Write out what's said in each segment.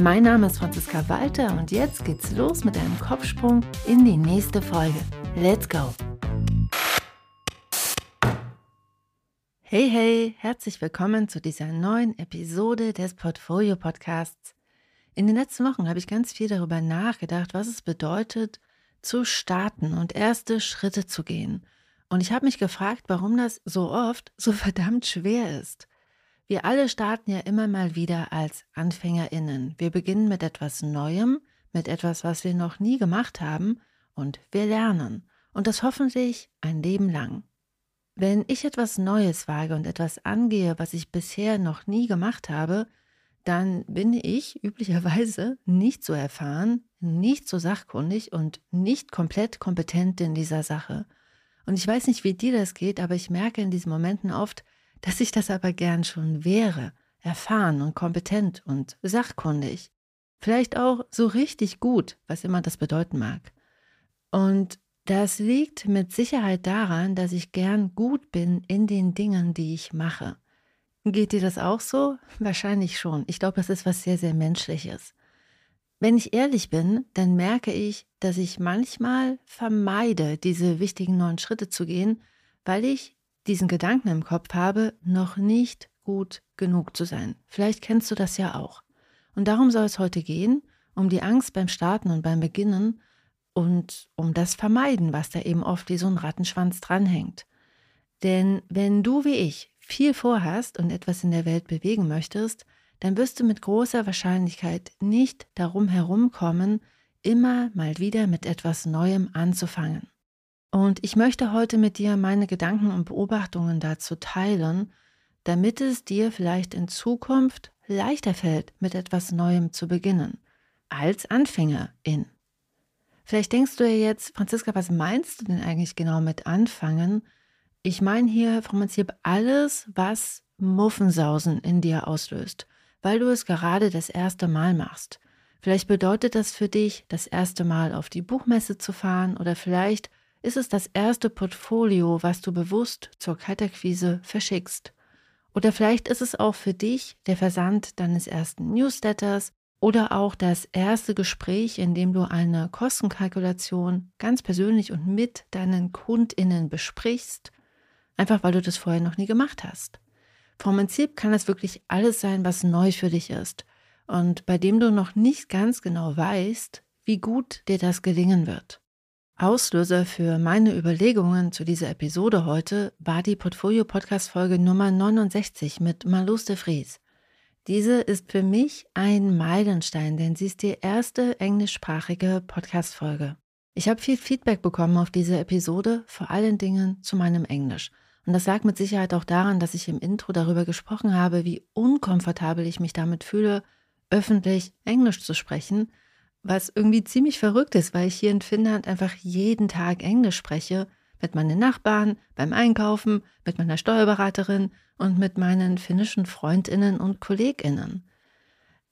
Mein Name ist Franziska Walter und jetzt geht's los mit einem Kopfsprung in die nächste Folge. Let's go! Hey, hey, herzlich willkommen zu dieser neuen Episode des Portfolio Podcasts. In den letzten Wochen habe ich ganz viel darüber nachgedacht, was es bedeutet, zu starten und erste Schritte zu gehen. Und ich habe mich gefragt, warum das so oft so verdammt schwer ist. Wir alle starten ja immer mal wieder als Anfängerinnen. Wir beginnen mit etwas Neuem, mit etwas, was wir noch nie gemacht haben, und wir lernen. Und das hoffentlich ein Leben lang. Wenn ich etwas Neues wage und etwas angehe, was ich bisher noch nie gemacht habe, dann bin ich üblicherweise nicht so erfahren, nicht so sachkundig und nicht komplett kompetent in dieser Sache. Und ich weiß nicht, wie dir das geht, aber ich merke in diesen Momenten oft, dass ich das aber gern schon wäre, erfahren und kompetent und sachkundig. Vielleicht auch so richtig gut, was immer das bedeuten mag. Und das liegt mit Sicherheit daran, dass ich gern gut bin in den Dingen, die ich mache. Geht dir das auch so? Wahrscheinlich schon. Ich glaube, das ist was sehr, sehr Menschliches. Wenn ich ehrlich bin, dann merke ich, dass ich manchmal vermeide, diese wichtigen neuen Schritte zu gehen, weil ich diesen Gedanken im Kopf habe, noch nicht gut genug zu sein. Vielleicht kennst du das ja auch. Und darum soll es heute gehen, um die Angst beim Starten und beim Beginnen und um das Vermeiden, was da eben oft wie so ein Rattenschwanz dranhängt. Denn wenn du wie ich viel vorhast und etwas in der Welt bewegen möchtest, dann wirst du mit großer Wahrscheinlichkeit nicht darum herumkommen, immer mal wieder mit etwas Neuem anzufangen. Und ich möchte heute mit dir meine Gedanken und Beobachtungen dazu teilen, damit es dir vielleicht in Zukunft leichter fällt, mit etwas Neuem zu beginnen, als Anfängerin. Vielleicht denkst du ja jetzt, Franziska, was meinst du denn eigentlich genau mit anfangen? Ich meine hier vom Prinzip alles, was Muffensausen in dir auslöst, weil du es gerade das erste Mal machst. Vielleicht bedeutet das für dich, das erste Mal auf die Buchmesse zu fahren oder vielleicht ist es das erste Portfolio, was du bewusst zur Kalterquise verschickst. Oder vielleicht ist es auch für dich der Versand deines ersten Newsletters oder auch das erste Gespräch, in dem du eine Kostenkalkulation ganz persönlich und mit deinen Kundinnen besprichst, einfach weil du das vorher noch nie gemacht hast. Vom Prinzip kann es wirklich alles sein, was neu für dich ist und bei dem du noch nicht ganz genau weißt, wie gut dir das gelingen wird. Auslöser für meine Überlegungen zu dieser Episode heute war die Portfolio-Podcast-Folge Nummer 69 mit Malus de Vries. Diese ist für mich ein Meilenstein, denn sie ist die erste englischsprachige Podcast-Folge. Ich habe viel Feedback bekommen auf diese Episode, vor allen Dingen zu meinem Englisch. Und das lag mit Sicherheit auch daran, dass ich im Intro darüber gesprochen habe, wie unkomfortabel ich mich damit fühle, öffentlich Englisch zu sprechen, was irgendwie ziemlich verrückt ist, weil ich hier in Finnland einfach jeden Tag Englisch spreche mit meinen Nachbarn, beim Einkaufen, mit meiner Steuerberaterin und mit meinen finnischen Freundinnen und Kolleginnen.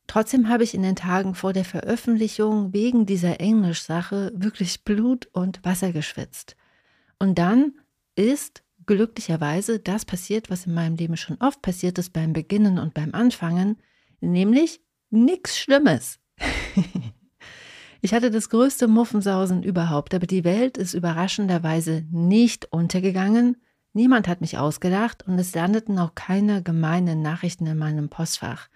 Trotzdem habe ich in den Tagen vor der Veröffentlichung wegen dieser Englischsache wirklich Blut und Wasser geschwitzt. Und dann ist glücklicherweise das passiert, was in meinem Leben schon oft passiert ist beim Beginnen und beim Anfangen, nämlich nichts Schlimmes. Ich hatte das größte Muffensausen überhaupt, aber die Welt ist überraschenderweise nicht untergegangen. Niemand hat mich ausgedacht und es landeten auch keine gemeinen Nachrichten in meinem Postfach.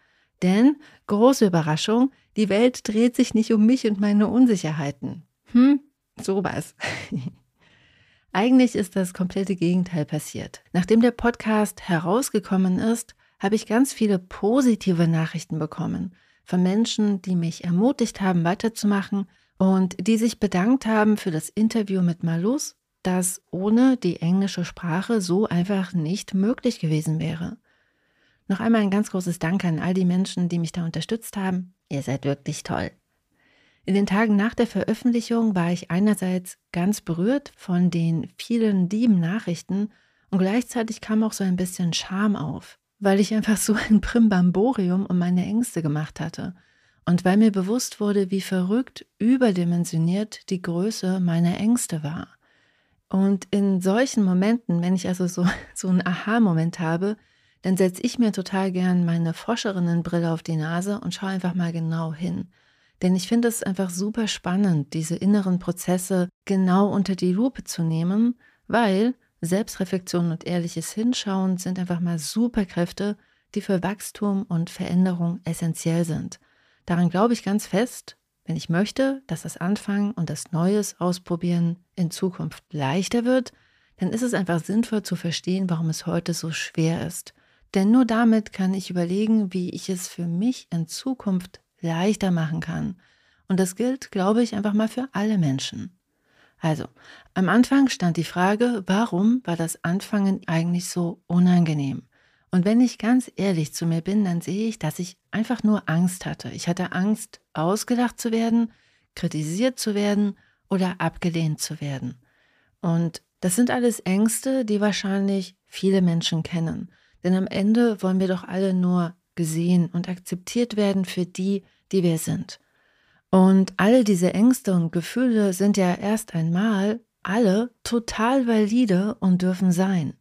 Denn, große Überraschung, die Welt dreht sich nicht um mich und meine Unsicherheiten. Hm, sowas. Eigentlich ist das komplette Gegenteil passiert. Nachdem der Podcast herausgekommen ist, habe ich ganz viele positive Nachrichten bekommen von Menschen, die mich ermutigt haben, weiterzumachen und die sich bedankt haben für das Interview mit Malus, das ohne die englische Sprache so einfach nicht möglich gewesen wäre. Noch einmal ein ganz großes Dank an all die Menschen, die mich da unterstützt haben. Ihr seid wirklich toll. In den Tagen nach der Veröffentlichung war ich einerseits ganz berührt von den vielen lieben Nachrichten und gleichzeitig kam auch so ein bisschen Scham auf, weil ich einfach so ein Primbamborium um meine Ängste gemacht hatte und weil mir bewusst wurde, wie verrückt überdimensioniert die Größe meiner Ängste war. Und in solchen Momenten, wenn ich also so, so einen Aha-Moment habe, dann setze ich mir total gern meine Forscherinnenbrille auf die Nase und schaue einfach mal genau hin. Denn ich finde es einfach super spannend, diese inneren Prozesse genau unter die Lupe zu nehmen, weil Selbstreflexion und ehrliches Hinschauen sind einfach mal Superkräfte, die für Wachstum und Veränderung essentiell sind. Daran glaube ich ganz fest, wenn ich möchte, dass das Anfangen und das Neues ausprobieren in Zukunft leichter wird, dann ist es einfach sinnvoll zu verstehen, warum es heute so schwer ist. Denn nur damit kann ich überlegen, wie ich es für mich in Zukunft leichter machen kann. Und das gilt, glaube ich, einfach mal für alle Menschen. Also, am Anfang stand die Frage, warum war das Anfangen eigentlich so unangenehm? Und wenn ich ganz ehrlich zu mir bin, dann sehe ich, dass ich einfach nur Angst hatte. Ich hatte Angst, ausgelacht zu werden, kritisiert zu werden oder abgelehnt zu werden. Und das sind alles Ängste, die wahrscheinlich viele Menschen kennen. Denn am Ende wollen wir doch alle nur gesehen und akzeptiert werden für die, die wir sind. Und alle diese Ängste und Gefühle sind ja erst einmal alle total valide und dürfen sein.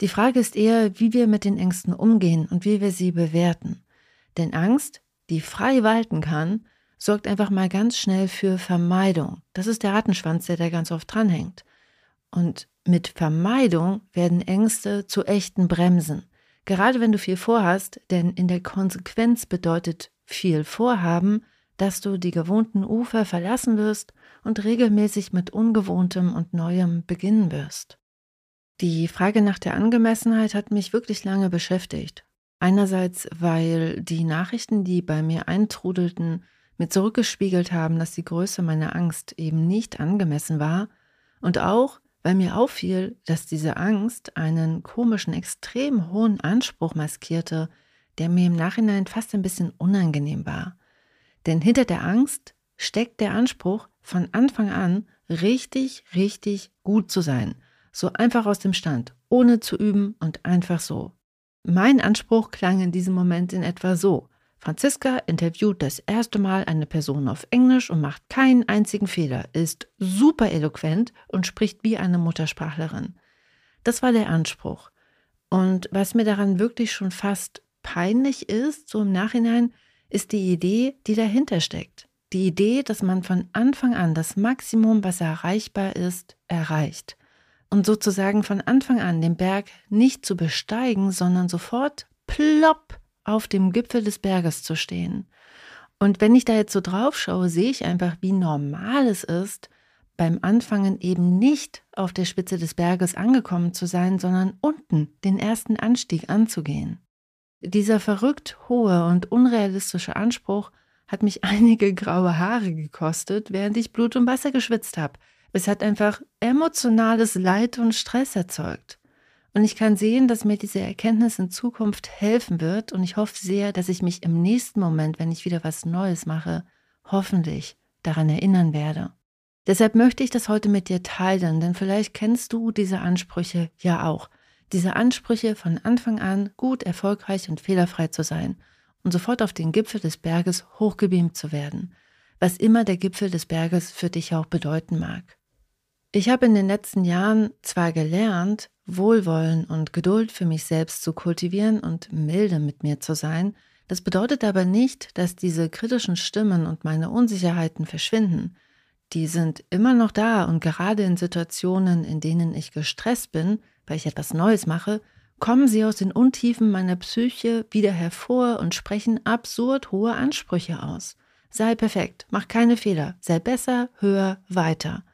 Die Frage ist eher, wie wir mit den Ängsten umgehen und wie wir sie bewerten. Denn Angst, die frei walten kann, sorgt einfach mal ganz schnell für Vermeidung. Das ist der Rattenschwanz, der da ganz oft dranhängt. Und mit Vermeidung werden Ängste zu echten Bremsen. Gerade wenn du viel vorhast, denn in der Konsequenz bedeutet viel Vorhaben, dass du die gewohnten Ufer verlassen wirst und regelmäßig mit Ungewohntem und Neuem beginnen wirst. Die Frage nach der Angemessenheit hat mich wirklich lange beschäftigt. Einerseits, weil die Nachrichten, die bei mir eintrudelten, mir zurückgespiegelt haben, dass die Größe meiner Angst eben nicht angemessen war, und auch, weil mir auffiel, dass diese Angst einen komischen, extrem hohen Anspruch maskierte, der mir im Nachhinein fast ein bisschen unangenehm war. Denn hinter der Angst steckt der Anspruch, von Anfang an richtig, richtig gut zu sein. So einfach aus dem Stand, ohne zu üben und einfach so. Mein Anspruch klang in diesem Moment in etwa so. Franziska interviewt das erste Mal eine Person auf Englisch und macht keinen einzigen Fehler, ist super eloquent und spricht wie eine Muttersprachlerin. Das war der Anspruch. Und was mir daran wirklich schon fast peinlich ist, so im Nachhinein, ist die Idee, die dahinter steckt. Die Idee, dass man von Anfang an das Maximum, was erreichbar ist, erreicht. Und sozusagen von Anfang an den Berg nicht zu besteigen, sondern sofort plopp auf dem Gipfel des Berges zu stehen. Und wenn ich da jetzt so drauf schaue, sehe ich einfach, wie normal es ist, beim Anfangen eben nicht auf der Spitze des Berges angekommen zu sein, sondern unten den ersten Anstieg anzugehen. Dieser verrückt hohe und unrealistische Anspruch hat mich einige graue Haare gekostet, während ich Blut und Wasser geschwitzt habe. Es hat einfach emotionales Leid und Stress erzeugt. Und ich kann sehen, dass mir diese Erkenntnis in Zukunft helfen wird. Und ich hoffe sehr, dass ich mich im nächsten Moment, wenn ich wieder was Neues mache, hoffentlich daran erinnern werde. Deshalb möchte ich das heute mit dir teilen, denn vielleicht kennst du diese Ansprüche ja auch. Diese Ansprüche von Anfang an gut, erfolgreich und fehlerfrei zu sein und sofort auf den Gipfel des Berges hochgebeamt zu werden, was immer der Gipfel des Berges für dich auch bedeuten mag. Ich habe in den letzten Jahren zwar gelernt, Wohlwollen und Geduld für mich selbst zu kultivieren und milde mit mir zu sein, das bedeutet aber nicht, dass diese kritischen Stimmen und meine Unsicherheiten verschwinden. Die sind immer noch da und gerade in Situationen, in denen ich gestresst bin, weil ich etwas Neues mache, kommen sie aus den Untiefen meiner Psyche wieder hervor und sprechen absurd hohe Ansprüche aus. Sei perfekt, mach keine Fehler, sei besser, höher, weiter.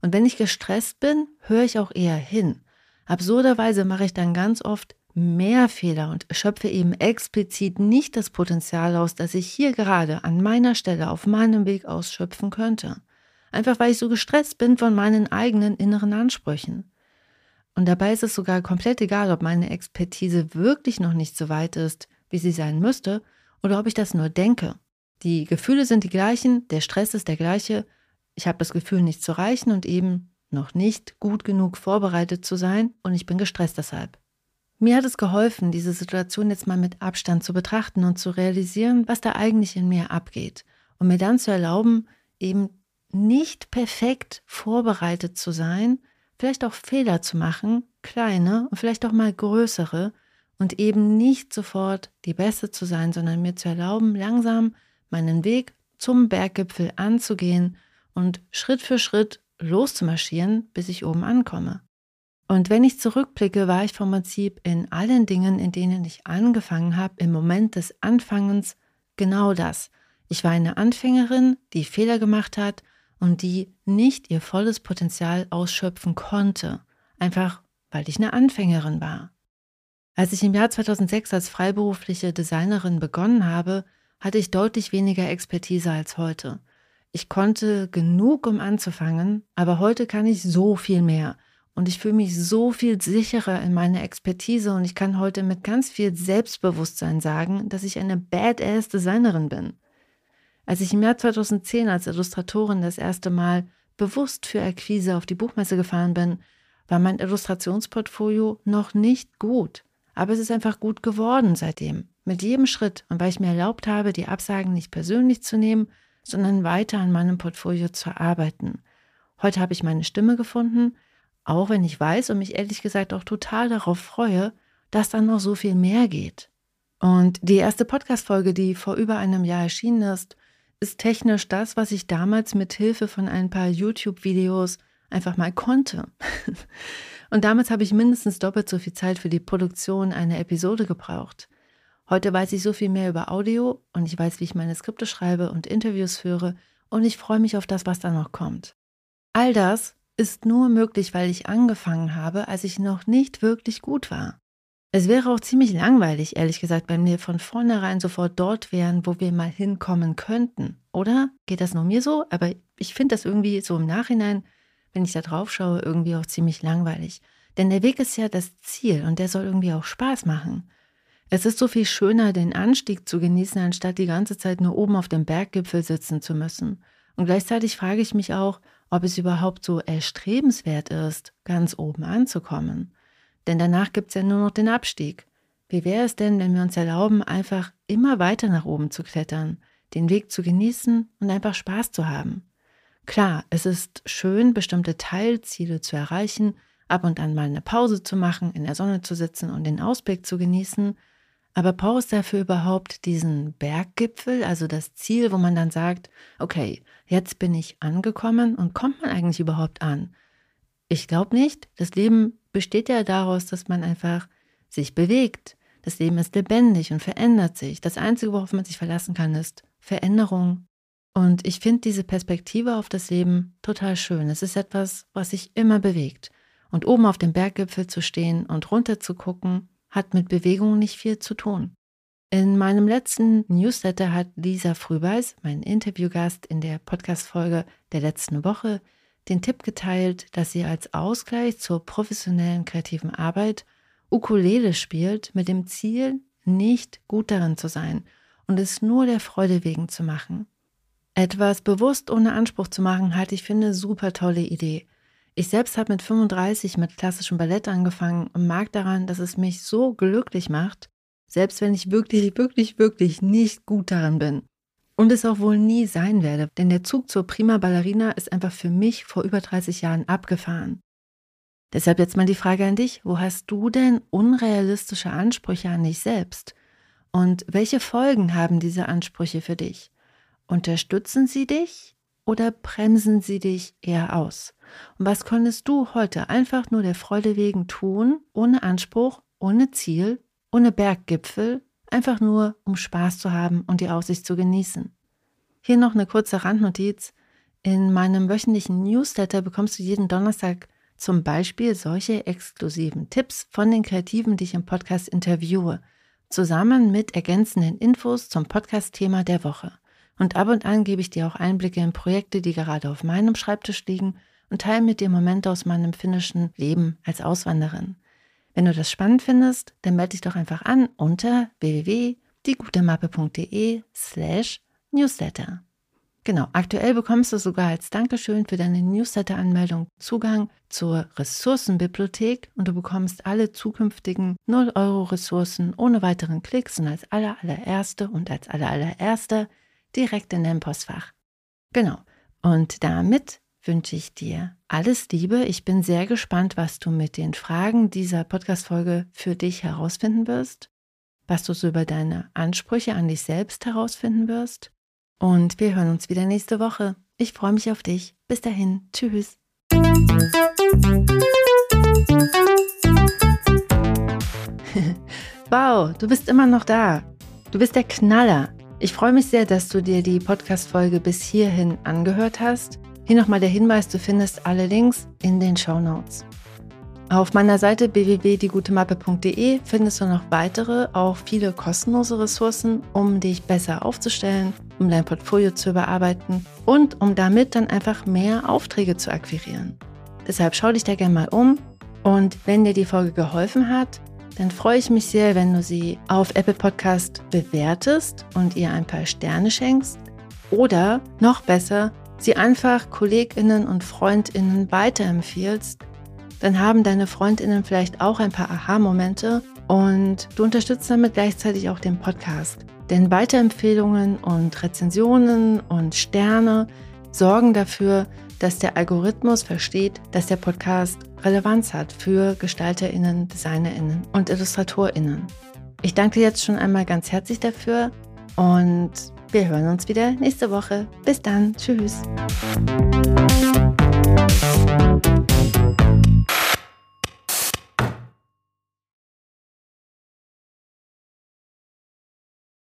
Und wenn ich gestresst bin, höre ich auch eher hin. Absurderweise mache ich dann ganz oft mehr Fehler und schöpfe eben explizit nicht das Potenzial aus, das ich hier gerade an meiner Stelle auf meinem Weg ausschöpfen könnte. Einfach weil ich so gestresst bin von meinen eigenen inneren Ansprüchen. Und dabei ist es sogar komplett egal, ob meine Expertise wirklich noch nicht so weit ist, wie sie sein müsste, oder ob ich das nur denke. Die Gefühle sind die gleichen, der Stress ist der gleiche. Ich habe das Gefühl, nicht zu reichen und eben noch nicht gut genug vorbereitet zu sein und ich bin gestresst deshalb. Mir hat es geholfen, diese Situation jetzt mal mit Abstand zu betrachten und zu realisieren, was da eigentlich in mir abgeht und mir dann zu erlauben, eben nicht perfekt vorbereitet zu sein, vielleicht auch Fehler zu machen, kleine und vielleicht auch mal größere und eben nicht sofort die Beste zu sein, sondern mir zu erlauben, langsam meinen Weg zum Berggipfel anzugehen und Schritt für Schritt loszumarschieren, bis ich oben ankomme. Und wenn ich zurückblicke, war ich vom Prinzip in allen Dingen, in denen ich angefangen habe, im Moment des Anfangens genau das. Ich war eine Anfängerin, die Fehler gemacht hat und die nicht ihr volles Potenzial ausschöpfen konnte, einfach weil ich eine Anfängerin war. Als ich im Jahr 2006 als freiberufliche Designerin begonnen habe, hatte ich deutlich weniger Expertise als heute. Ich konnte genug, um anzufangen, aber heute kann ich so viel mehr und ich fühle mich so viel sicherer in meiner Expertise und ich kann heute mit ganz viel Selbstbewusstsein sagen, dass ich eine Badass Designerin bin. Als ich im Jahr 2010 als Illustratorin das erste Mal bewusst für Akquise auf die Buchmesse gefahren bin, war mein Illustrationsportfolio noch nicht gut. Aber es ist einfach gut geworden seitdem. Mit jedem Schritt und weil ich mir erlaubt habe, die Absagen nicht persönlich zu nehmen, sondern weiter an meinem Portfolio zu arbeiten. Heute habe ich meine Stimme gefunden, auch wenn ich weiß und mich ehrlich gesagt auch total darauf freue, dass dann noch so viel mehr geht. Und die erste Podcast-Folge, die vor über einem Jahr erschienen ist, ist technisch das, was ich damals mit Hilfe von ein paar YouTube-Videos einfach mal konnte. Und damals habe ich mindestens doppelt so viel Zeit für die Produktion einer Episode gebraucht. Heute weiß ich so viel mehr über Audio und ich weiß, wie ich meine Skripte schreibe und Interviews führe und ich freue mich auf das, was da noch kommt. All das ist nur möglich, weil ich angefangen habe, als ich noch nicht wirklich gut war. Es wäre auch ziemlich langweilig, ehrlich gesagt, wenn wir von vornherein sofort dort wären, wo wir mal hinkommen könnten. Oder? Geht das nur mir so? Aber ich finde das irgendwie so im Nachhinein wenn ich da drauf schaue, irgendwie auch ziemlich langweilig. Denn der Weg ist ja das Ziel und der soll irgendwie auch Spaß machen. Es ist so viel schöner, den Anstieg zu genießen, anstatt die ganze Zeit nur oben auf dem Berggipfel sitzen zu müssen. Und gleichzeitig frage ich mich auch, ob es überhaupt so erstrebenswert ist, ganz oben anzukommen. Denn danach gibt es ja nur noch den Abstieg. Wie wäre es denn, wenn wir uns erlauben, einfach immer weiter nach oben zu klettern, den Weg zu genießen und einfach Spaß zu haben? Klar, es ist schön, bestimmte Teilziele zu erreichen, ab und an mal eine Pause zu machen, in der Sonne zu sitzen und den Ausblick zu genießen, aber braucht es dafür überhaupt diesen Berggipfel, also das Ziel, wo man dann sagt, okay, jetzt bin ich angekommen und kommt man eigentlich überhaupt an? Ich glaube nicht. Das Leben besteht ja daraus, dass man einfach sich bewegt. Das Leben ist lebendig und verändert sich. Das Einzige, worauf man sich verlassen kann, ist Veränderung und ich finde diese Perspektive auf das Leben total schön. Es ist etwas, was sich immer bewegt. Und oben auf dem Berggipfel zu stehen und runter zu gucken, hat mit Bewegung nicht viel zu tun. In meinem letzten Newsletter hat Lisa Frühbeiß, mein Interviewgast in der Podcast-Folge der letzten Woche, den Tipp geteilt, dass sie als Ausgleich zur professionellen kreativen Arbeit Ukulele spielt, mit dem Ziel, nicht gut darin zu sein und es nur der Freude wegen zu machen. Etwas bewusst ohne Anspruch zu machen, halte ich für eine super tolle Idee. Ich selbst habe mit 35 mit klassischem Ballett angefangen und mag daran, dass es mich so glücklich macht, selbst wenn ich wirklich, wirklich, wirklich nicht gut daran bin. Und es auch wohl nie sein werde, denn der Zug zur Prima Ballerina ist einfach für mich vor über 30 Jahren abgefahren. Deshalb jetzt mal die Frage an dich, wo hast du denn unrealistische Ansprüche an dich selbst? Und welche Folgen haben diese Ansprüche für dich? Unterstützen sie dich oder bremsen sie dich eher aus? Und was konntest du heute einfach nur der Freude wegen tun, ohne Anspruch, ohne Ziel, ohne Berggipfel, einfach nur um Spaß zu haben und die Aussicht zu genießen? Hier noch eine kurze Randnotiz. In meinem wöchentlichen Newsletter bekommst du jeden Donnerstag zum Beispiel solche exklusiven Tipps von den Kreativen, die ich im Podcast interviewe, zusammen mit ergänzenden Infos zum Podcast-Thema der Woche. Und ab und an gebe ich dir auch Einblicke in Projekte, die gerade auf meinem Schreibtisch liegen und teile mit dir Momente aus meinem finnischen Leben als Auswanderin. Wenn du das spannend findest, dann melde dich doch einfach an unter www.diegutemappe.de slash Newsletter. Genau, aktuell bekommst du sogar als Dankeschön für deine Newsletter-Anmeldung Zugang zur Ressourcenbibliothek und du bekommst alle zukünftigen 0 Euro Ressourcen ohne weiteren Klicks und als aller allererste und als aller allererster direkt in deinem Postfach. Genau. Und damit wünsche ich dir alles Liebe. Ich bin sehr gespannt, was du mit den Fragen dieser Podcast-Folge für dich herausfinden wirst, was du so über deine Ansprüche an dich selbst herausfinden wirst und wir hören uns wieder nächste Woche. Ich freue mich auf dich. Bis dahin. Tschüss. wow, du bist immer noch da. Du bist der Knaller. Ich freue mich sehr, dass du dir die Podcast-Folge bis hierhin angehört hast. Hier nochmal der Hinweis, du findest alle Links in den Show Notes. Auf meiner Seite www.diegutemappe.de findest du noch weitere, auch viele kostenlose Ressourcen, um dich besser aufzustellen, um dein Portfolio zu überarbeiten und um damit dann einfach mehr Aufträge zu akquirieren. Deshalb schau dich da gerne mal um und wenn dir die Folge geholfen hat, dann freue ich mich sehr, wenn du sie auf Apple Podcast bewertest und ihr ein paar Sterne schenkst oder noch besser, sie einfach Kolleginnen und Freundinnen weiterempfiehlst dann haben deine Freundinnen vielleicht auch ein paar Aha-Momente und du unterstützt damit gleichzeitig auch den Podcast. Denn Weiterempfehlungen und Rezensionen und Sterne sorgen dafür, dass der Algorithmus versteht, dass der Podcast Relevanz hat für Gestalterinnen, Designerinnen und Illustratorinnen. Ich danke dir jetzt schon einmal ganz herzlich dafür und wir hören uns wieder nächste Woche. Bis dann. Tschüss.